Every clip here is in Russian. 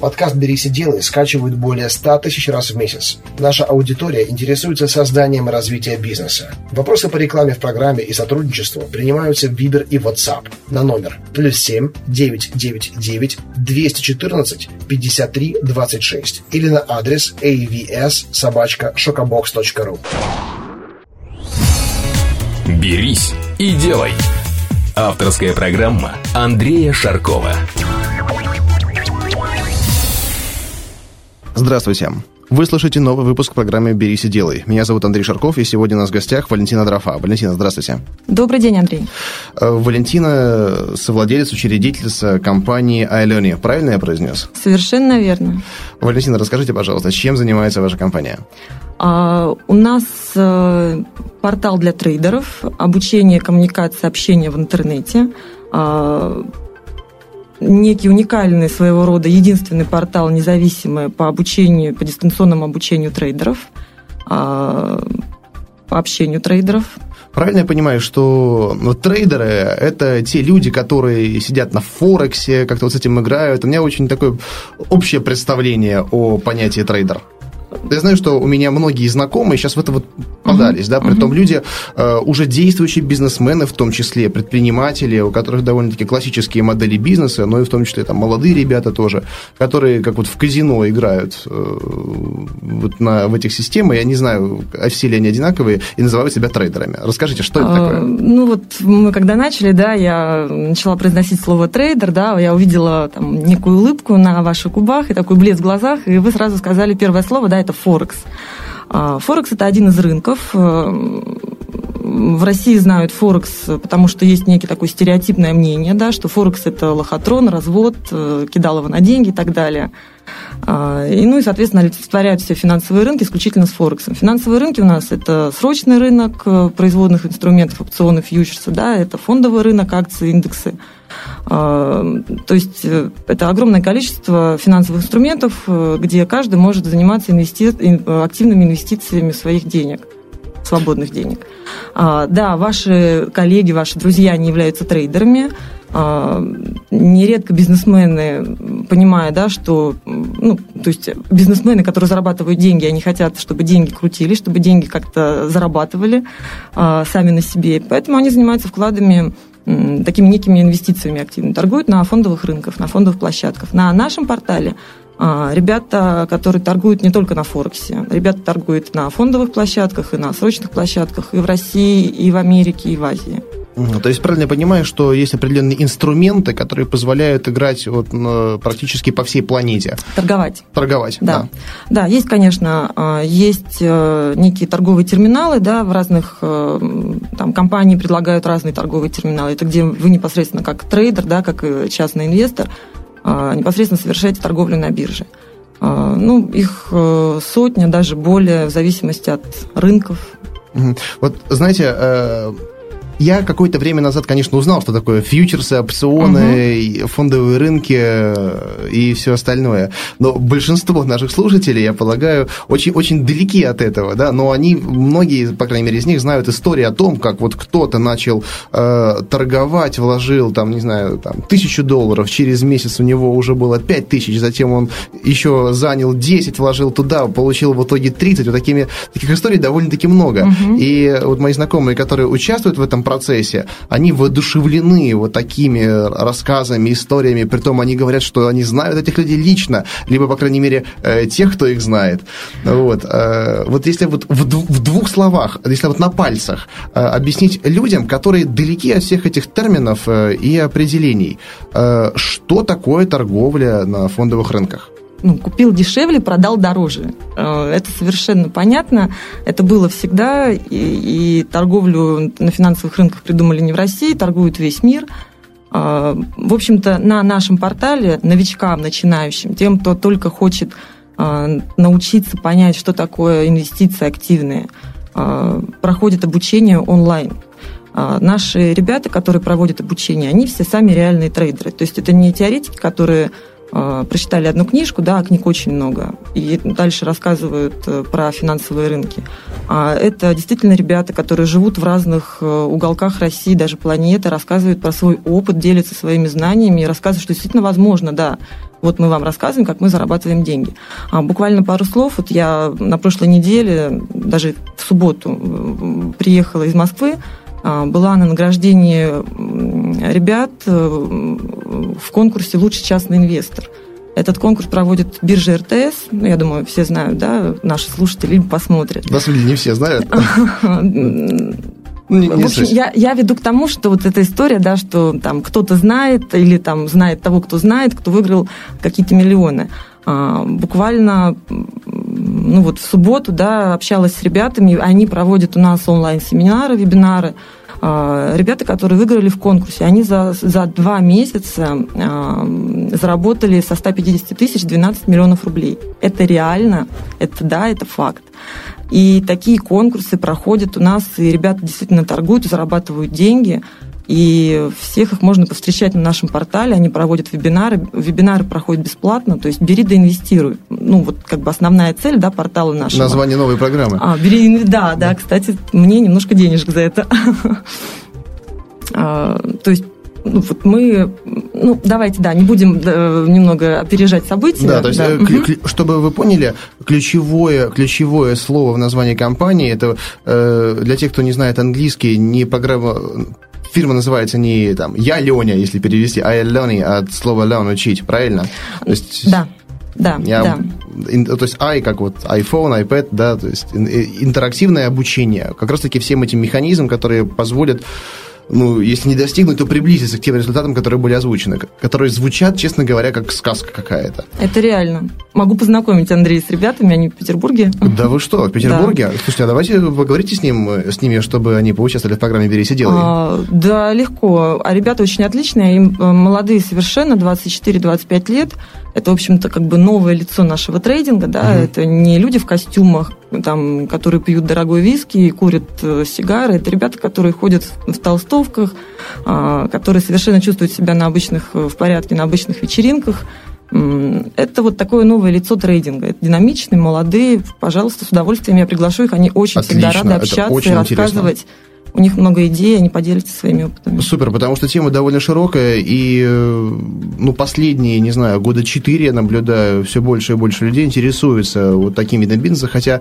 Подкаст «Берись и делай» скачивают более 100 тысяч раз в месяц. Наша аудитория интересуется созданием и развитием бизнеса. Вопросы по рекламе в программе и сотрудничеству принимаются в Viber и WhatsApp на номер плюс 7 999 214 53 26 или на адрес avs собачка шокобокс.ру. «Берись и делай» Авторская программа Андрея Шаркова. Здравствуйте. Вы слушаете новый выпуск программы «Берись и делай». Меня зовут Андрей Шарков, и сегодня у нас в гостях Валентина Дрофа. Валентина, здравствуйте. Добрый день, Андрей. Э, Валентина – совладелец, учредительница компании iLearning. Правильно я произнес? Совершенно верно. Валентина, расскажите, пожалуйста, чем занимается ваша компания? А, у нас а, портал для трейдеров, обучение, коммуникация, общение в интернете, а, некий уникальный своего рода единственный портал независимый по обучению, по дистанционному обучению трейдеров, а, по общению трейдеров. Правильно я понимаю, что ну, трейдеры – это те люди, которые сидят на Форексе, как-то вот с этим играют. У меня очень такое общее представление о понятии трейдер. Я знаю, что у меня многие знакомые сейчас в это вот подались, uh-huh. да, при том uh-huh. люди э, уже действующие бизнесмены, в том числе предприниматели, у которых довольно-таки классические модели бизнеса, но и в том числе там молодые ребята тоже, которые как вот в казино играют э, вот на, в этих системах, я не знаю, все ли они одинаковые, и называют себя трейдерами. Расскажите, что это такое? Ну вот мы когда начали, да, я начала произносить слово трейдер, да, я увидела там некую улыбку на ваших губах и такой блеск в глазах, и вы сразу сказали первое слово, да, это Форекс. А, Форекс – это один из рынков. Э, в России знают Форекс, потому что есть некий такое стереотипное мнение, да, что Форекс – это лохотрон, развод, э, кидалово на деньги и так далее. А, и, ну и, соответственно, олицетворяют все финансовые рынки исключительно с Форексом. Финансовые рынки у нас – это срочный рынок э, производных инструментов, опционов, фьючерсы, да, это фондовый рынок, акции, индексы – а, то есть э, это огромное количество финансовых инструментов, э, где каждый может заниматься инвести... активными инвестициями своих денег свободных денег. А, да, ваши коллеги, ваши друзья не являются трейдерами. А, нередко бизнесмены, понимая, да, что, ну, то есть бизнесмены, которые зарабатывают деньги, они хотят, чтобы деньги крутили, чтобы деньги как-то зарабатывали сами на себе. Поэтому они занимаются вкладами такими некими инвестициями активно торгуют на фондовых рынках, на фондовых площадках. На нашем портале а, ребята, которые торгуют не только на Форексе, ребята торгуют на фондовых площадках и на срочных площадках и в России, и в Америке, и в Азии. То есть правильно я понимаю, что есть определенные инструменты, которые позволяют играть вот практически по всей планете. Торговать. Торговать, да. Да, да есть, конечно, а, есть э, некие торговые терминалы, да, в разных э, там компании предлагают разные торговые терминалы. Это где вы непосредственно как трейдер, да, как частный инвестор, а, непосредственно совершаете торговлю на бирже. А, ну, их э, сотня, даже более, в зависимости от рынков. Вот, знаете, я какое-то время назад, конечно, узнал, что такое фьючерсы, опционы, угу. фондовые рынки э, и все остальное. Но большинство наших слушателей, я полагаю, очень, очень далеки от этого, да, но они, многие, по крайней мере, из них знают историю о том, как вот кто-то начал э, торговать, вложил, там, не знаю, там, тысячу долларов, через месяц у него уже было пять тысяч, затем он еще занял 10, вложил туда, получил в итоге 30. Вот такими, таких историй довольно-таки много. Угу. И вот мои знакомые, которые участвуют в этом процессе, они воодушевлены вот такими рассказами, историями, притом они говорят, что они знают этих людей лично, либо, по крайней мере, э, тех, кто их знает. Вот, э, вот если вот в двух словах, если вот на пальцах э, объяснить людям, которые далеки от всех этих терминов и определений, что такое торговля на фондовых рынках? Ну, купил дешевле, продал дороже. Э, это совершенно понятно. Это было всегда. И, и торговлю на финансовых рынках придумали не в России, торгует весь мир. Э, в общем-то, на нашем портале новичкам, начинающим, тем, кто только хочет э, научиться понять, что такое инвестиции активные, проходит обучение онлайн. Наши ребята, которые проводят обучение, они все сами реальные трейдеры. То есть это не теоретики, которые а, прочитали одну книжку, да, а книг очень много, и дальше рассказывают э, про финансовые рынки. А это действительно ребята, которые живут в разных э, уголках России, даже планеты, рассказывают про свой опыт, делятся своими знаниями и рассказывают, что действительно возможно, да, Вот мы вам рассказываем, как мы зарабатываем деньги. А буквально пару слов. Вот я на прошлой неделе, даже в субботу, приехала из Москвы, была на награждении ребят э, в конкурсе «Лучший частный инвестор». Этот конкурс проводит биржа РТС. Ну, я думаю, все знают, да, наши слушатели посмотрят. На самом деле не все знают. Не, не в общем, я, я веду к тому, что вот эта история, да, что там кто-то знает или там знает того, кто знает, кто выиграл какие-то миллионы. А, буквально, ну вот в субботу, да, общалась с ребятами, они проводят у нас онлайн-семинары, вебинары. А, ребята, которые выиграли в конкурсе, они за, за два месяца а, заработали со 150 тысяч 12 миллионов рублей. Это реально, это да, это факт. И такие конкурсы проходят у нас, и ребята действительно торгуют, зарабатывают деньги. И всех их можно повстречать на нашем портале. Они проводят вебинары. Вебинары проходят бесплатно. То есть бери да инвестируй. Ну, вот как бы основная цель да, портала нашего. Название новой программы. А, бери, да, да, да. Кстати, мне немножко денежек за это. А, то есть ну, вот мы, ну, давайте, да, не будем э, немного опережать события. Да, то есть, да. Э, чтобы вы поняли, ключевое, ключевое слово в названии компании, это э, для тех, кто не знает английский, не программа, фирма называется не там «Я Леня», если перевести, а «Я Леня» от слова «learn» – «учить», правильно? То есть, да. Да, я, да. Ин, то есть i как вот iPhone, iPad, да, то есть интерактивное обучение. Как раз-таки всем этим механизмам, которые позволят ну, если не достигнуть, то приблизиться к тем результатам, которые были озвучены, которые звучат, честно говоря, как сказка какая-то. Это реально. Могу познакомить Андрея с ребятами, они в Петербурге. Да вы что, в Петербурге? Да. Слушайте, а давайте поговорите с, ним, с ними, чтобы они поучаствовали в программе «Берись и делай». А, да, легко. А ребята очень отличные, им э, молодые совершенно, 24-25 лет. Это, в общем-то, как бы новое лицо нашего трейдинга, да, угу. это не люди в костюмах, там, которые пьют дорогой виски и курят э, сигары, это ребята, которые ходят в толстовках, э, которые совершенно чувствуют себя на обычных, э, в порядке на обычных вечеринках. Это вот такое новое лицо трейдинга. Это динамичные, молодые. Пожалуйста, с удовольствием я приглашу их. Они очень Отлично. всегда рады общаться и рассказывать. Интересно у них много идей, они поделятся своими опытами. Супер, потому что тема довольно широкая, и ну, последние, не знаю, года четыре я наблюдаю, все больше и больше людей интересуются вот таким видом бизнеса, хотя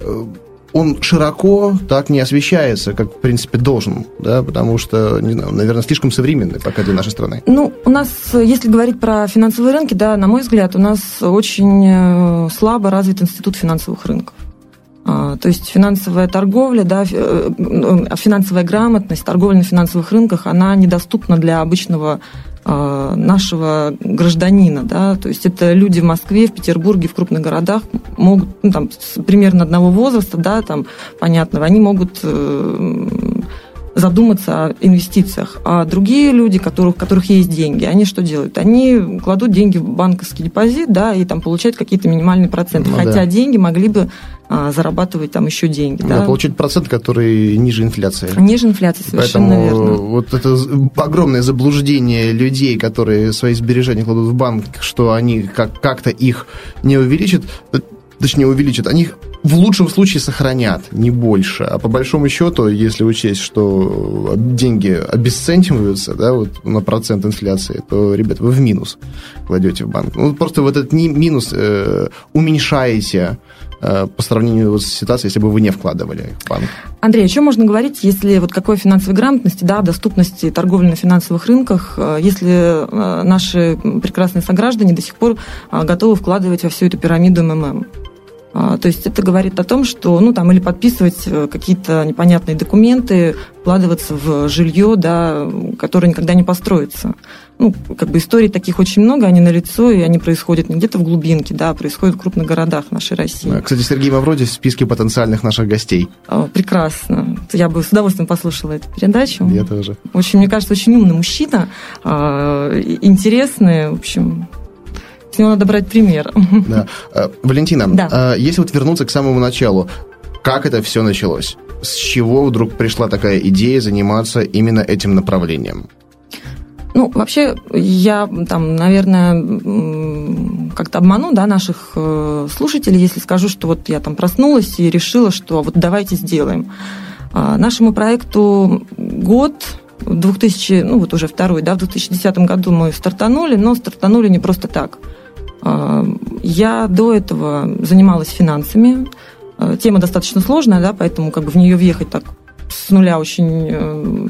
э, он широко так не освещается, как, в принципе, должен, да, потому что, не знаю, наверное, слишком современный пока для нашей страны. Ну, у нас, если говорить про финансовые рынки, да, на мой взгляд, у нас очень э, слабо развит институт финансовых рынков. А, то есть финансовая торговля, да, э, финансовая грамотность, торговля на финансовых рынках, она недоступна для обычного а, нашего гражданина, да, то есть это люди в Москве, в Петербурге, в крупных городах могут, ну, там, примерно одного возраста, да, там, понятного, они могут э, задуматься о инвестициях. А другие люди, которых, у которых есть деньги, они что делают? Они кладут деньги в банковский депозит, да, и там получают какие-то минимальные проценты. Ну, Хотя да. деньги могли бы а, зарабатывать там еще деньги. Да, да, получить процент, который ниже инфляции. Ниже инфляции, совершенно Поэтому верно. вот это огромное заблуждение людей, которые свои сбережения кладут в банк, что они как- как-то их не увеличат, точнее увеличат, они в лучшем случае сохранят, не больше. А по большому счету, если учесть, что деньги обесцениваются да, вот на процент инфляции, то, ребят, вы в минус кладете в банк. Ну, просто вот этот минус э, уменьшаете э, по сравнению с ситуацией, если бы вы не вкладывали в банк. Андрей, о чем можно говорить, если вот какой финансовой грамотности, да, доступности торговли на финансовых рынках, э, если э, наши прекрасные сограждане до сих пор э, готовы вкладывать во всю эту пирамиду МММ? А, то есть это говорит о том, что, ну, там, или подписывать э, какие-то непонятные документы, вкладываться в жилье, да, которое никогда не построится. Ну, как бы историй таких очень много, они налицо, и они происходят не где-то в глубинке, да, а происходят в крупных городах нашей России. Кстати, Сергей Мавродий в списке потенциальных наших гостей. А, прекрасно. Я бы с удовольствием послушала эту передачу. Я тоже. Очень, мне кажется, очень умный мужчина, а, интересный, в общем, с него надо брать пример. Да. Э, Валентина, да. Э, если вот вернуться к самому началу, как это все началось? С чего вдруг пришла такая идея заниматься именно этим направлением? Ну, вообще, я там, наверное, как-то обману да, наших э, слушателей, если скажу, что вот я там проснулась и решила, что вот давайте сделаем. А, нашему проекту год, в 2000, ну вот уже второй, да, в 2010 году мы стартанули, но стартанули не просто так – Я до этого занималась финансами. Тема достаточно сложная, да, поэтому как бы в нее въехать так с нуля очень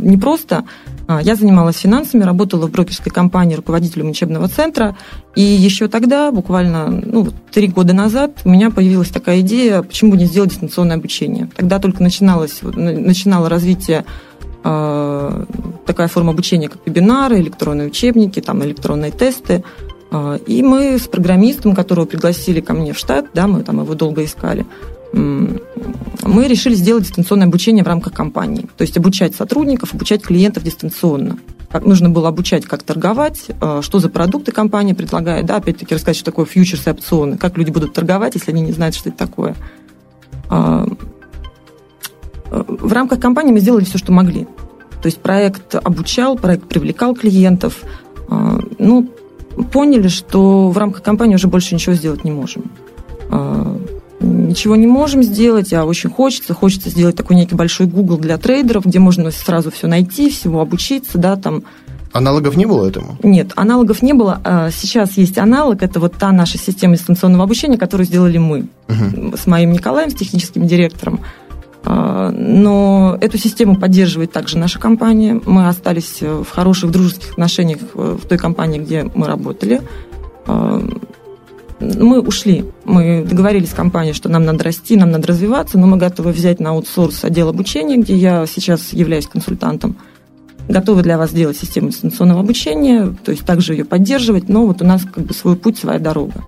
непросто. А, я занималась финансами, работала в брокерской компании руководителем учебного центра. И еще тогда, буквально ну, три года назад, у меня появилась такая идея, почему бы не сделать дистанционное обучение. Тогда только начиналось, начинало развитие э, такая форма обучения, как вебинары, электронные учебники, там, электронные тесты. А, и мы с программистом, которого пригласили ко мне в штат, да, мы там его долго искали, мы решили сделать дистанционное обучение в рамках компании. То есть обучать сотрудников, обучать клиентов дистанционно. Как нужно было обучать, как торговать, э, что за продукты компания предлагает, да, опять-таки рассказать, что такое фьючерс и опционы, как люди будут торговать, если они не знают, что это такое. А, в рамках компании мы сделали все, что могли. То есть проект обучал, проект привлекал клиентов. А, ну, поняли, что в рамках компании уже больше ничего сделать не можем а, ничего не можем сделать, а очень хочется. Хочется сделать такой некий большой Google для трейдеров, где можно сразу все найти, всего обучиться, да, там. Аналогов не было этому? Нет, аналогов не было. А сейчас есть аналог, это вот та наша система дистанционного обучения, которую сделали мы угу. с моим Николаем, с техническим директором. А, но эту систему поддерживает также наша компания. Мы остались в хороших дружеских отношениях в той компании, где мы работали а, мы ушли. Мы договорились с компанией, что нам надо расти, нам надо развиваться, но мы готовы взять на аутсорс отдел обучения, где я сейчас являюсь консультантом. Готовы для вас сделать систему дистанционного обучения, то есть также ее поддерживать, но вот у нас как бы свой путь, своя дорога.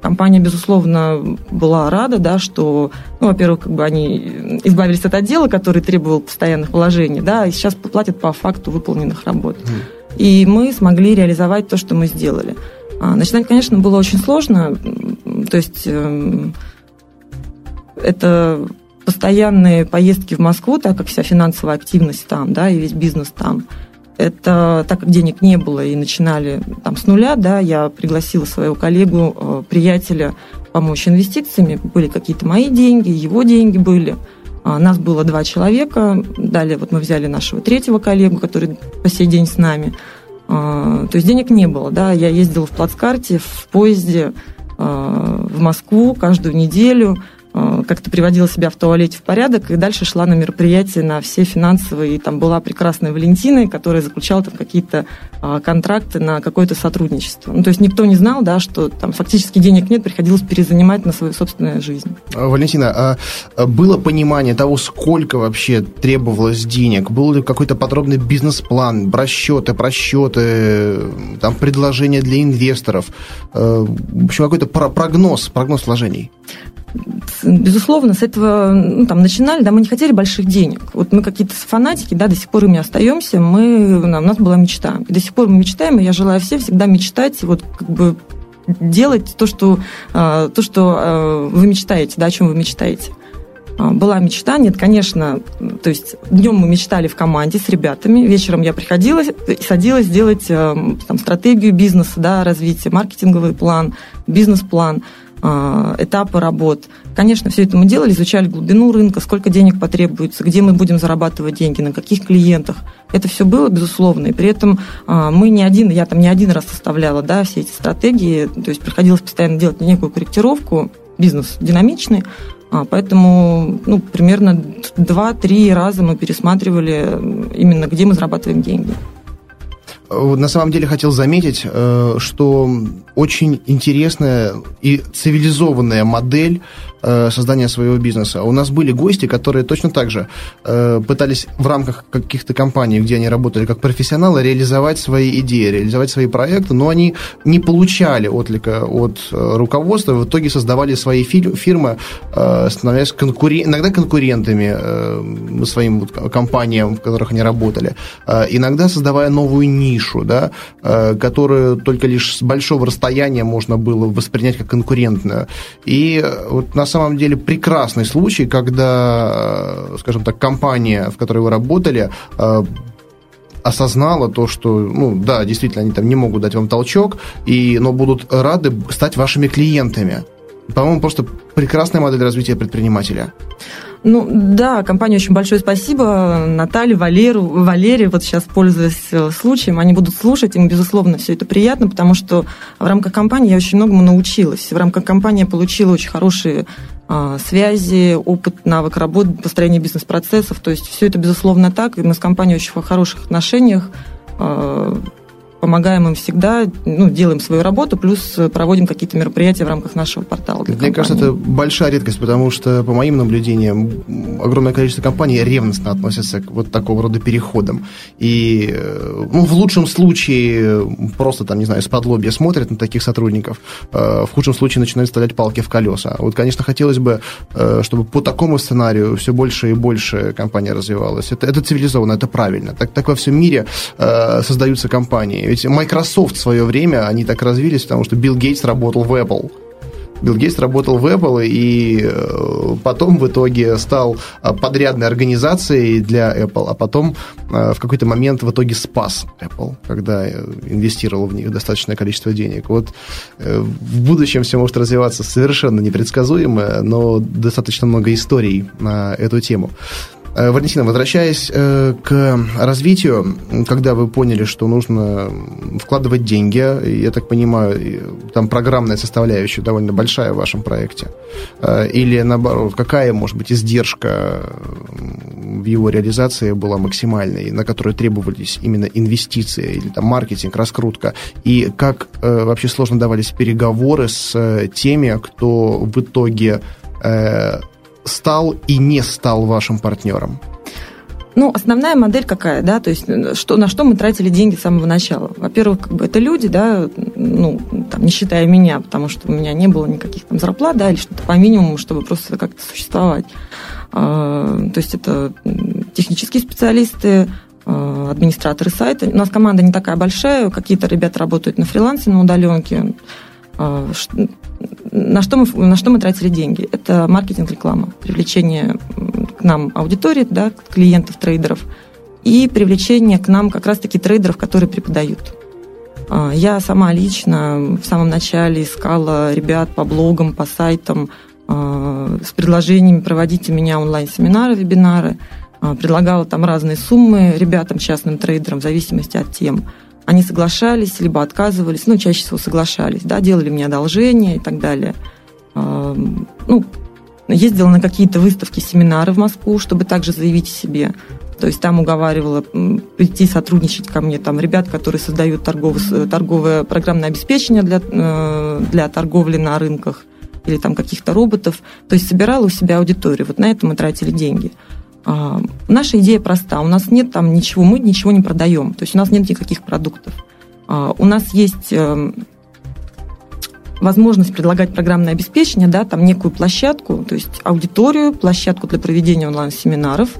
Компания, безусловно, была рада, да, что, ну, во-первых, как бы они избавились от отдела, который требовал постоянных вложений, да, и сейчас платят по факту выполненных работ. И мы смогли реализовать то, что мы сделали. А, начинать, конечно, было очень сложно. То есть эм, это постоянные поездки в Москву, так как вся финансовая активность там, да, и весь бизнес там. Это так как денег не было и начинали там с нуля, да, я пригласила своего коллегу, э, приятеля помочь инвестициями. Были какие-то мои деньги, его деньги были. А, нас было два человека. Далее вот мы взяли нашего третьего коллегу, который по сей день с нами. А, то есть денег не было, да, я ездила в плацкарте, в поезде а, в Москву каждую неделю, как-то приводила себя в туалете в порядок и дальше шла на мероприятия на все финансовые. И там была прекрасная Валентина, которая заключала там какие-то а, контракты на какое-то сотрудничество. Ну, то есть никто не знал, да, что там фактически денег нет, приходилось перезанимать на свою собственную жизнь. А, Валентина, а было понимание того, сколько вообще требовалось денег? Был ли какой-то подробный бизнес-план, расчеты, просчеты, там предложения для инвесторов? Э, в общем, какой-то прогноз, прогноз вложений? Безусловно, с этого ну, там, начинали, да, мы не хотели больших денег. Вот мы какие-то фанатики, да, до сих пор ими остаемся, мы, у нас была мечта. И до сих пор мы мечтаем, и я желаю всем всегда мечтать, вот как бы делать то, что, а, то, что а, вы мечтаете, да, о чем вы мечтаете. А, была мечта, нет, конечно, то есть днем мы мечтали в команде с ребятами, вечером я приходила и садилась делать там, стратегию бизнеса, да, развития, маркетинговый план, бизнес-план. А, этапы работ. Конечно, все это мы делали, изучали глубину рынка, сколько денег потребуется, где мы будем зарабатывать деньги, на каких клиентах. Это все было, безусловно, и при этом а, мы не один, я там не один раз составляла да, все эти стратегии, то есть приходилось постоянно делать некую корректировку, бизнес динамичный, а, поэтому ну, примерно 2-3 раза мы пересматривали именно, где мы зарабатываем деньги. На самом деле хотел заметить, э, что очень интересная и цивилизованная модель Э, создания своего бизнеса. У нас были гости, которые точно так же э, пытались в рамках каких-то компаний, где они работали как профессионалы, реализовать свои идеи, реализовать свои проекты, но они не получали отклика от э, руководства, в итоге создавали свои фирмы, становясь конкурен... иногда конкурентами своим компаниям, в которых они работали, иногда создавая новую нишу, да, которую только лишь с большого расстояния можно было воспринять как конкурентную. И вот на самом деле прекрасный случай, когда, э, скажем так, компания, в которой вы работали, э, осознала то, что, ну, да, действительно, они там не могут дать вам толчок, и, но будут рады стать вашими клиентами. По-моему, просто прекрасная модель развития предпринимателя. Ну да, компании очень большое спасибо. Наталье, Валеру, Валере, вот сейчас пользуясь э, случаем, они будут слушать, им, безусловно, все это приятно, потому что в рамках компании я очень многому научилась. В рамках компании я получила очень хорошие а, связи, опыт, навык работы, построения бизнес-процессов. То есть все это, безусловно, так. И мы с компанией очень в хороших отношениях. Помогаем им всегда, ну, делаем свою работу, плюс проводим какие-то мероприятия в рамках нашего портала. Мне компании. кажется, это большая редкость, потому что, по моим наблюдениям, огромное количество компаний ревностно относятся к вот такого рода переходам. И, э, ну, в лучшем случае просто, там, не знаю, с подлобья смотрят на таких сотрудников, э, в худшем случае начинают вставлять палки в колеса. Вот, конечно, хотелось бы, э, чтобы по такому сценарию все больше и больше компания развивалась. Это, это цивилизованно, это правильно. Так, так во всем мире создаются компании ведь Microsoft в свое время, они так развились, потому что Билл Гейтс работал в Apple. Билл Гейтс работал в Apple и э, потом в итоге стал э, подрядной организацией для Apple, а потом э, в какой-то момент в итоге спас Apple, когда инвестировал в них достаточное количество денег. Вот в будущем все может развиваться совершенно непредсказуемо, но достаточно много историй на эту тему. Э, Валентина, возвращаясь э, к развитию, когда вы поняли, что нужно вкладывать деньги, я так понимаю, там программная составляющая довольно большая в вашем проекте, э, или наоборот, какая, может быть, издержка в его реализации была максимальной, на которую требовались именно инвестиции или там маркетинг, раскрутка, и как вообще сложно давались переговоры с теми, кто в итоге стал и не стал вашим партнером? Ну, основная модель какая, да, то есть что, на что мы тратили деньги с самого начала. Во-первых, как бы это люди, да, ну, там, не считая меня, потому что у меня не было никаких там зарплат, да, или что-то по минимуму, чтобы просто как-то существовать. А, то есть это технические специалисты, а, администраторы сайта. У нас команда не такая большая, какие-то ребята работают на фрилансе, на удаленке. На что мы, на что мы тратили деньги? Это маркетинг, реклама, привлечение к нам аудитории, да, клиентов, трейдеров, и привлечение к нам как раз-таки трейдеров, которые преподают. А, я сама лично в самом начале искала ребят по блогам, по сайтам а, с предложениями проводить у меня онлайн-семинары, вебинары. А, предлагала там разные суммы ребятам, частным трейдерам, в зависимости от тем – они соглашались, либо отказывались, ну, чаще всего соглашались, да, делали мне одолжение и так далее. Ну, ездила на какие-то выставки, семинары в Москву, чтобы также заявить о себе. То есть там уговаривала прийти сотрудничать ко мне там ребят, которые создают торговое, торговое программное обеспечение для, э, для торговли на рынках или там каких-то роботов. То есть собирала у себя аудиторию. Вот на это мы тратили деньги. А, наша идея проста. У нас нет там ничего, мы ничего не продаем. То есть у нас нет никаких продуктов. А, у нас есть эм, возможность предлагать программное обеспечение, да, там некую площадку, то есть аудиторию, площадку для проведения онлайн-семинаров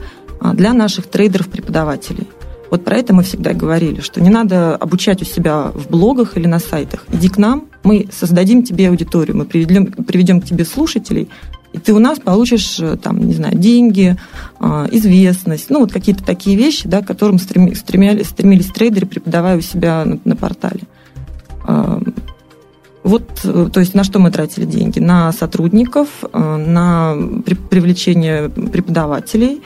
а, для наших трейдеров-преподавателей. Вот про это мы всегда говорили, что не надо обучать у себя в блогах или на сайтах. Иди к нам, мы создадим тебе аудиторию, мы приведем, приведем к тебе слушателей, и ты у нас получишь, э, там, не знаю, деньги, а, известность, ну, вот какие-то такие вещи, да, к которым стремились, стремились трейдеры, преподавая у себя на, на портале. А, вот, э, то есть на что мы тратили деньги? На сотрудников, э, на привлечение преподавателей,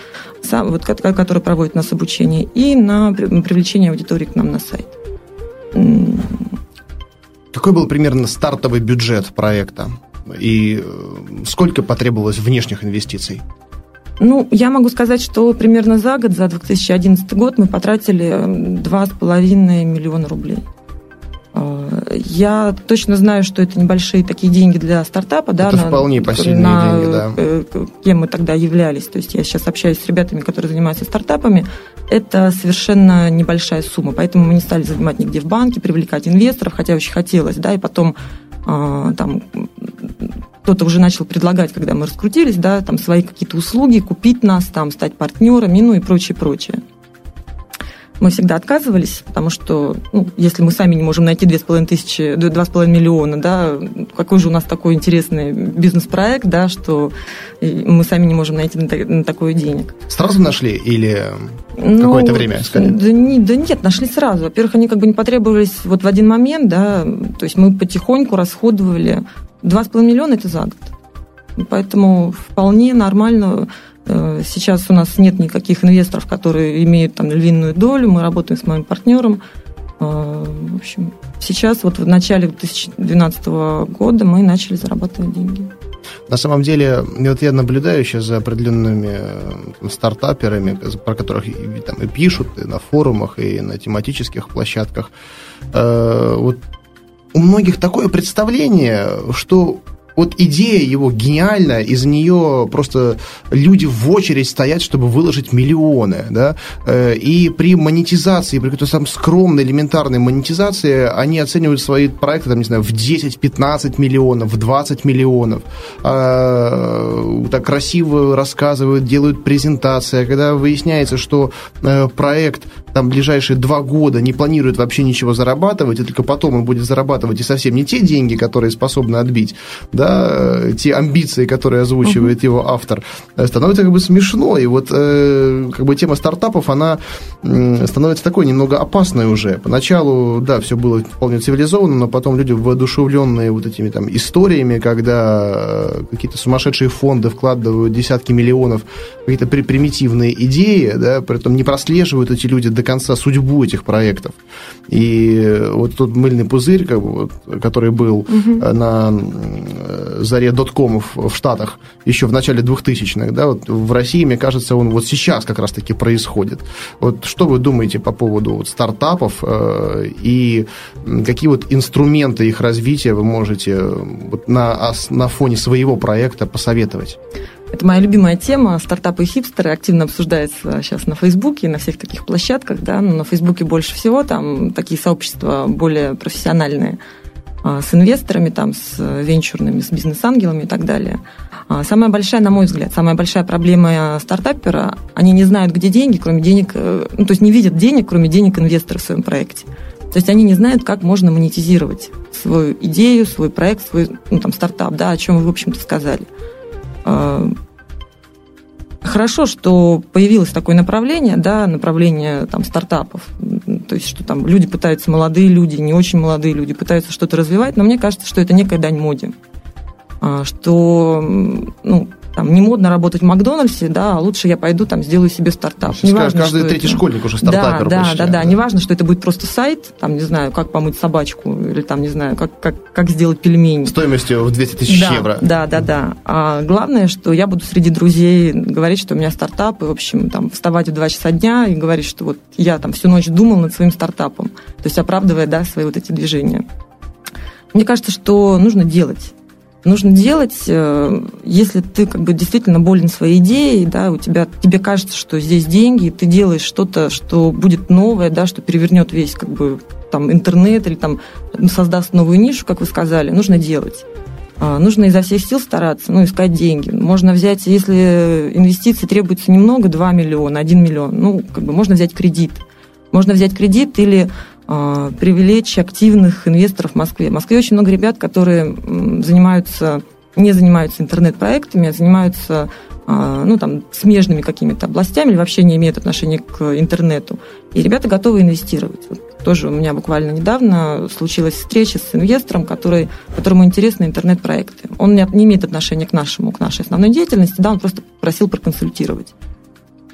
вот, которые проводят у нас обучение, и на привлечение аудитории к нам на сайт. Какой был примерно стартовый бюджет проекта? И э, сколько потребовалось внешних инвестиций? Ну, я могу сказать, что примерно за год, за 2011 год мы потратили 2,5 миллиона рублей. Э, я точно знаю, что это небольшие такие деньги для стартапа. Это да, вполне на, посильные на, деньги, да. Э, кем мы тогда являлись. То есть я сейчас общаюсь с ребятами, которые занимаются стартапами. Это совершенно небольшая сумма. Поэтому мы не стали занимать нигде в банке, привлекать инвесторов, хотя очень хотелось. Да, и потом там кто-то уже начал предлагать, когда мы раскрутились, да, там свои какие-то услуги, купить нас, там, стать партнерами, ну и прочее, прочее. Мы всегда отказывались, потому что, ну, если мы сами не можем найти 2,5 тысячи, 2,5 миллиона, да, какой же у нас такой интересный бизнес-проект, да, что мы сами не можем найти на такое денег. Сразу нашли или ну, какое-то время искали? Да, не, да нет, нашли сразу. Во-первых, они как бы не потребовались вот в один момент, да, то есть мы потихоньку расходовали 2,5 миллиона – это за год. Поэтому вполне нормально сейчас у нас нет никаких инвесторов, которые имеют там львиную долю. Мы работаем с моим партнером. Э, в общем, сейчас вот в начале 2012 года мы начали зарабатывать деньги. На самом деле, вот я наблюдаю сейчас за определенными там, стартаперами, про которых и, там, и пишут и на форумах, и на тематических площадках. Э, вот у многих такое представление, что вот идея его гениальная, из нее просто люди в очередь стоят, чтобы выложить миллионы, да, э, и при монетизации, при какой-то там скромной, элементарной монетизации, они оценивают свои проекты, там, не знаю, в 10-15 миллионов, в 20 миллионов, а, так красиво рассказывают, делают презентации, а когда выясняется, что э, проект там ближайшие два года не планирует вообще ничего зарабатывать, и только потом он будет зарабатывать и совсем не те деньги, которые способны отбить, да, те амбиции, которые озвучивает его автор, э, становится как бы смешно. И вот э, как бы тема стартапов, она становится такой немного опасной уже. Поначалу, да, все было вполне цивилизованно, но потом люди воодушевленные вот этими там историями, когда э, какие-то сумасшедшие фонды вкладывают десятки миллионов какие-то примитивные идеи, да, при этом не прослеживают эти люди до конца судьбу этих проектов. И вот тот мыльный пузырь, как бы, вот, который был угу. на заре доткомов в Штатах еще в начале 2000-х, да, вот в России, мне кажется, он вот сейчас как раз-таки происходит. Вот что вы думаете по поводу вот стартапов э, и какие вот инструменты их развития вы можете вот на, на фоне своего проекта посоветовать? Это моя любимая тема. Стартапы и хипстеры активно обсуждается сейчас на Фейсбуке и на всех таких площадках. Да? Но на Фейсбуке больше всего, там такие сообщества более профессиональные а, с инвесторами, там, с венчурными, с бизнес-ангелами и так далее. А, самая большая, на мой взгляд, самая большая проблема стартапера, они не знают, где деньги, кроме денег, э, ну, то есть не видят денег, кроме денег инвесторов в своем проекте. То есть они не знают, как можно монетизировать свою идею, свой проект, свой ну, там, стартап, да, о чем вы, в общем-то, сказали. А, хорошо, что появилось такое направление, да, направление там, стартапов. То есть, что там люди пытаются, молодые люди, не очень молодые люди, пытаются что-то развивать, но мне кажется, что это некая дань моде. А, что ну, там, не модно работать в Макдональдсе, да, а лучше я пойду там сделаю себе стартап. Не важно, каждый третий это... школьник уже стартапер да, почти. Да, да, да, не важно, что это будет просто сайт, там, не знаю, как помыть собачку, или там, не знаю, как, как, как сделать пельмени. Стоимостью в 200 тысяч да, евро. Да, да, да. А главное, что я буду среди друзей говорить, что у меня стартап, и, в общем, там, вставать в 2 часа дня и говорить, что вот я там всю ночь думал над своим стартапом. То есть оправдывая, да, свои вот эти движения. Мне кажется, что нужно делать нужно делать, э, если ты как бы действительно болен своей идеей, да, у тебя, тебе кажется, что здесь деньги, и ты делаешь что-то, что будет новое, да, что перевернет весь как бы там интернет или там создаст новую нишу, как вы сказали, нужно делать. А, нужно изо всех сил стараться, ну, искать деньги. Можно взять, если инвестиций требуется немного, 2 миллиона, 1 миллион, ну, как бы можно взять кредит. Можно взять кредит или привлечь активных инвесторов в Москве. В Москве очень много ребят, которые занимаются, не занимаются интернет-проектами, а занимаются а, ну, там, смежными какими-то областями или вообще не имеют отношения к интернету. И ребята готовы инвестировать. Вот тоже у меня буквально недавно случилась встреча с инвестором, который, которому интересны интернет-проекты. Он не, не имеет отношения к нашему, к нашей основной деятельности, да, он просто просил проконсультировать.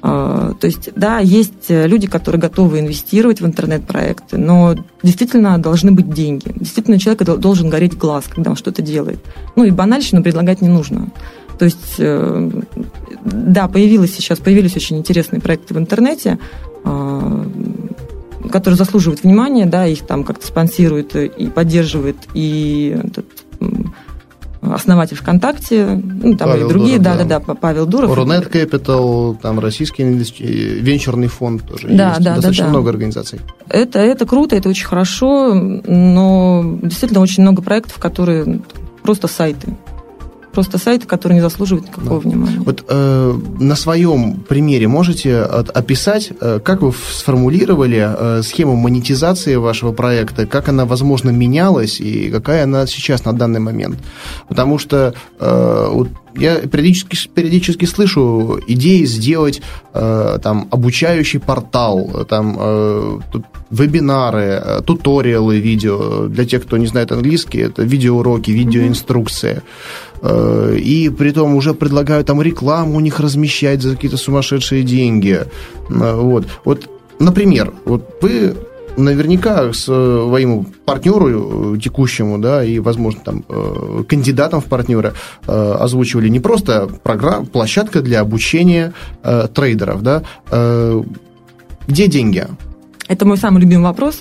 А, то есть, да, есть люди, которые готовы инвестировать в интернет-проекты, но действительно должны быть деньги. Действительно, человек должен гореть глаз, когда он что-то делает. Ну и банальщину предлагать не нужно. То есть, э, да, появилось сейчас, появились очень интересные проекты в интернете, а, которые заслуживают внимания, да, их там как-то спонсирует и поддерживает и этот, основатель ВКонтакте, ну, там Павел и другие, да, да, да, да, Павел Дуров. Рунет Capital, там российский венчурный фонд тоже да, есть, да, достаточно да, да. много организаций. Это, это круто, это очень хорошо, но действительно очень много проектов, которые просто сайты просто сайты, которые не заслуживают никакого да. внимания. Вот э, на своем примере можете описать, э, как вы сформулировали э, схему монетизации вашего проекта, как она, возможно, менялась и какая она сейчас на данный момент? Потому что э, вот я периодически, периодически слышу идеи сделать э, там обучающий портал, там э, вебинары, э, туториалы видео. Для тех, кто не знает английский, это видеоуроки, видеоинструкции. э, и при том уже предлагают там рекламу у них размещать за какие-то сумасшедшие деньги. Э, вот. Вот, например, вот вы наверняка своему партнеру э, текущему, да, и, возможно, там, э, кандидатам в партнеры э, озвучивали не просто программ, площадка для обучения трейдеров, да, где деньги? Это мой самый любимый вопрос.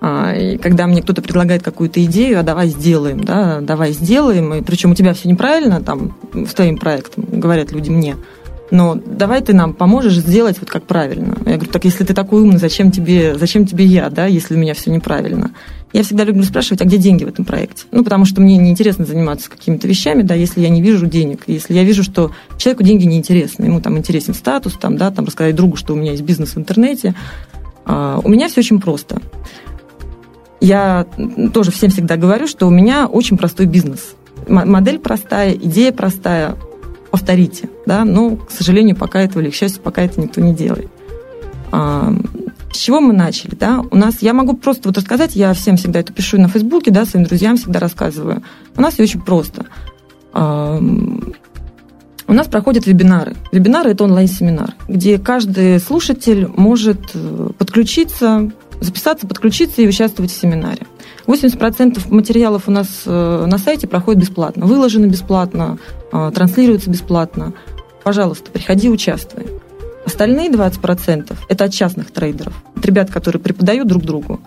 А, и когда мне кто-то предлагает какую-то идею, а давай сделаем, да, давай сделаем, и причем у тебя все неправильно там с твоим проектом, говорят люди мне – но давай ты нам поможешь сделать вот как правильно. Я говорю, так если ты такой умный, зачем тебе, зачем тебе я, да, если у меня все неправильно? Я всегда люблю спрашивать, а где деньги в этом проекте? Ну, потому что мне неинтересно заниматься какими-то вещами, да, если я не вижу денег, если я вижу, что человеку деньги неинтересны, ему там интересен статус, там, да, там рассказать другу, что у меня есть бизнес в интернете. А, у меня все очень просто. Я тоже всем всегда говорю, что у меня очень простой бизнес. Модель простая, идея простая, повторите, да, но, к сожалению, пока этого, или к счастью, пока это никто не делает. А, с чего мы начали, да? У нас, я могу просто вот рассказать, я всем всегда это пишу на Фейсбуке, да, своим друзьям всегда рассказываю. У нас все очень просто. А, у нас проходят вебинары. Вебинары – это онлайн-семинар, где каждый слушатель может э, подключиться, записаться, подключиться и участвовать в семинаре. 80% материалов у нас э, на сайте проходит бесплатно, выложены бесплатно, э, транслируются бесплатно. Пожалуйста, приходи, участвуй. Остальные 20% – это от частных трейдеров, от ребят, которые преподают друг другу.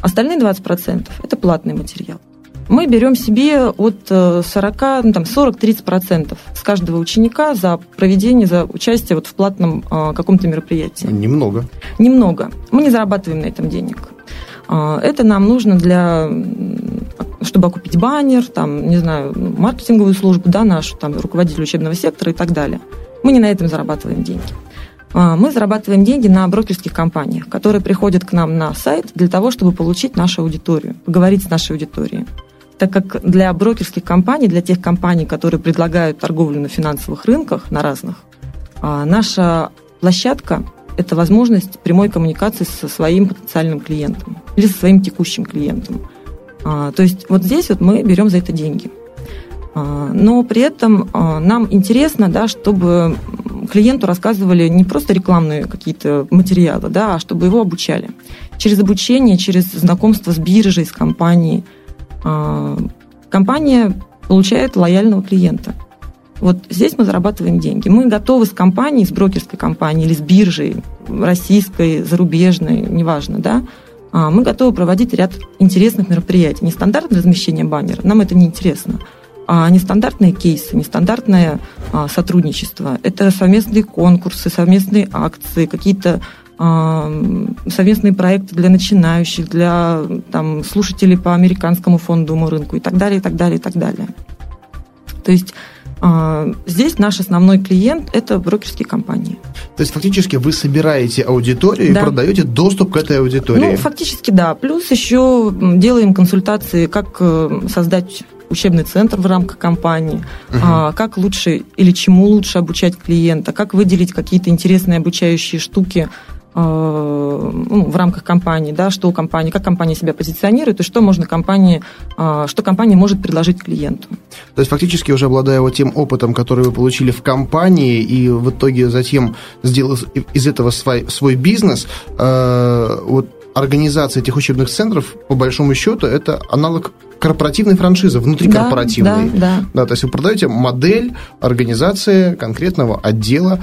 Остальные 20% – это платный материал. Мы берем себе от 40, э, ну, там, 40-30% с каждого ученика за проведение, за участие вот в платном каком-то мероприятии. Немного. Немного. Мы не зарабатываем на этом денег. А, это нам нужно для чтобы окупить баннер, там, не знаю, маркетинговую службу, да, нашу, там, руководитель учебного сектора и так далее. Мы не на этом зарабатываем деньги. А, мы зарабатываем деньги на брокерских компаниях, которые приходят к нам на сайт для того, чтобы получить нашу аудиторию, поговорить с нашей аудиторией. Так как для брокерских компаний, для тех компаний, которые предлагают торговлю на финансовых рынках, на разных, а, наша площадка это возможность прямой коммуникации со своим потенциальным клиентом или со своим текущим клиентом. А, то есть вот здесь вот мы берем за это деньги. А, но при этом нам интересно, да, чтобы клиенту рассказывали не просто рекламные какие-то материалы, да, а чтобы его обучали. Через обучение, через знакомство с биржей, с компанией. А, компания получает лояльного клиента – вот здесь мы зарабатываем деньги. Мы готовы с компанией, с брокерской компанией или с биржей, российской, зарубежной, неважно, да, а, мы готовы проводить ряд интересных мероприятий. Не стандартное размещение баннера, нам это не интересно, а нестандартные кейсы, нестандартное а, сотрудничество. Это совместные конкурсы, совместные акции, какие-то совместные проекты для начинающих, для там, слушателей по американскому фондовому рынку и так далее, и так далее, и так далее. То есть а, здесь наш основной клиент – это брокерские компании. То есть фактически вы собираете аудиторию да. и продаете доступ к этой аудитории? Ну, фактически да. Плюс еще делаем консультации, как э, создать учебный центр в рамках компании, угу. а, как лучше или чему лучше обучать клиента, как выделить какие-то интересные обучающие штуки Э, ну, в рамках компании, да, что у компании, как компания себя позиционирует и что можно компании, э, что компания может предложить клиенту. То есть фактически уже обладая вот тем опытом, который вы получили в компании и в итоге затем сделав из этого свой, свой бизнес, э, вот организация этих учебных центров, по большому счету, это аналог корпоративной франшизы, внутрикорпоративной. Да, да, да. то есть вы продаете модель организации конкретного отдела.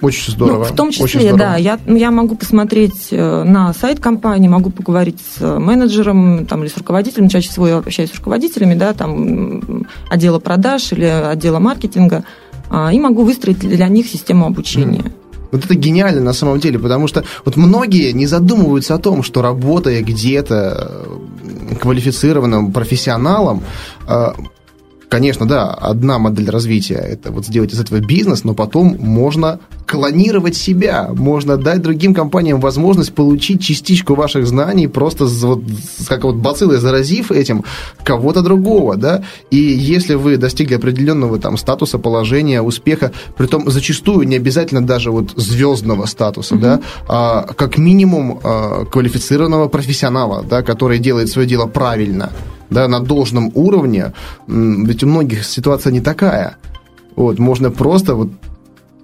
Очень здорово. Ну, в том числе, да. Я, ну, я могу посмотреть э, на сайт компании, могу поговорить с менеджером там, или с руководителем. Чаще всего я общаюсь с руководителями да, там, отдела продаж или отдела маркетинга. А, и могу выстроить для них систему обучения. Mm. Вот это гениально на самом деле, потому что вот многие не задумываются о том, что работая где-то э, квалифицированным профессионалом, э, конечно, да, одна модель развития – это вот сделать из этого бизнес, но потом можно клонировать себя, можно дать другим компаниям возможность получить частичку ваших знаний, просто вот, как вот бациллой заразив этим кого-то другого, да, и если вы достигли определенного там статуса, положения, успеха, при том зачастую не обязательно даже вот звездного статуса, mm-hmm. да, а как минимум а, квалифицированного профессионала, да, который делает свое дело правильно – да, на должном уровне, ведь у многих ситуация не такая. Вот, можно просто вот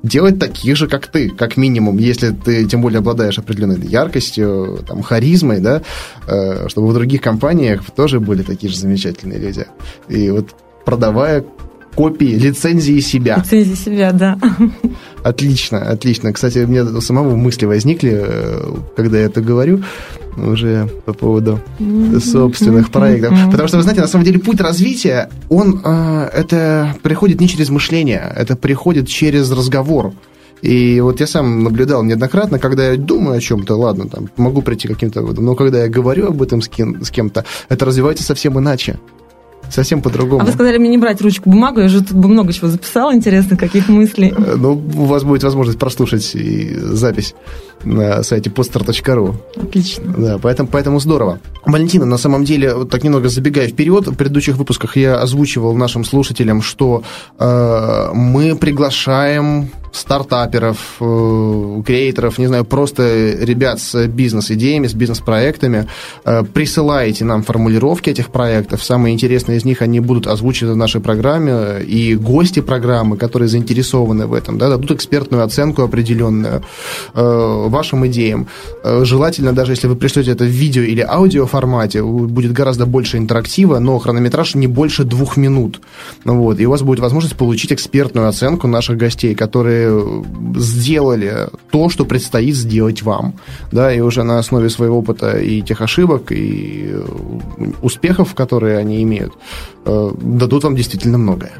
делать таких же, как ты, как минимум, если ты тем более обладаешь определенной яркостью, там, харизмой, да, э, чтобы в других компаниях тоже были такие же замечательные люди. И вот продавая копии, лицензии себя. Лицензии себя, да. Отлично, отлично. Кстати, у меня самого мысли возникли, э, когда я это говорю, уже по поводу собственных проектов. Потому что, вы знаете, на самом деле путь развития, он э, это приходит не через мышление, это приходит через разговор. И вот я сам наблюдал неоднократно, когда я думаю о чем-то, ладно, там, могу прийти к каким-то выводам, но когда я говорю об этом с, кем- с кем-то, это развивается совсем иначе совсем по-другому. А вы сказали мне не брать ручку, бумагу, я же тут бы много чего записала, интересно, каких мыслей. Э, ну, у вас будет возможность прослушать и запись на сайте poster.ru. Отлично. Да, поэтому, поэтому здорово. Валентина, на самом деле, вот так немного забегая вперед, в предыдущих выпусках я озвучивал нашим слушателям, что э, мы приглашаем стартаперов, э, креаторов, не знаю, просто ребят с бизнес-идеями, с бизнес-проектами. Э, присылайте нам формулировки этих проектов. Самые интересные из них, они будут озвучены в нашей программе. И гости программы, которые заинтересованы в этом, да, дадут экспертную оценку определенную э, вашим идеям. Желательно, даже если вы пришлете это в видео или аудио формате, будет гораздо больше интерактива, но хронометраж не больше двух минут. Вот, и у вас будет возможность получить экспертную оценку наших гостей, которые сделали то, что предстоит сделать вам, да, и уже на основе своего опыта и тех ошибок, и успехов, которые они имеют, э, дадут вам действительно многое.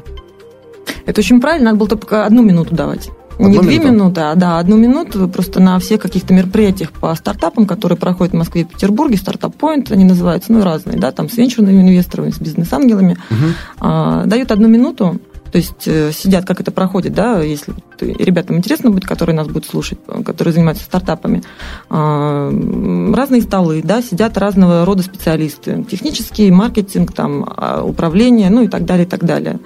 Это очень правильно, надо было только одну минуту давать. Одну не две минуту? минуты, а да, одну минуту просто на всех каких-то мероприятиях по стартапам, которые проходят в Москве и Петербурге, стартап Point они называются, ну, разные, да, там с венчурными инвесторами, с бизнес-ангелами, угу. а, дают одну минуту, то есть э, сидят, как это проходит, да, если ребятам интересно будет, которые нас будут слушать, которые занимаются стартапами, а, разные столы, да, сидят разного рода специалисты, технический, маркетинг, там, а, управление, ну и так далее, и так далее.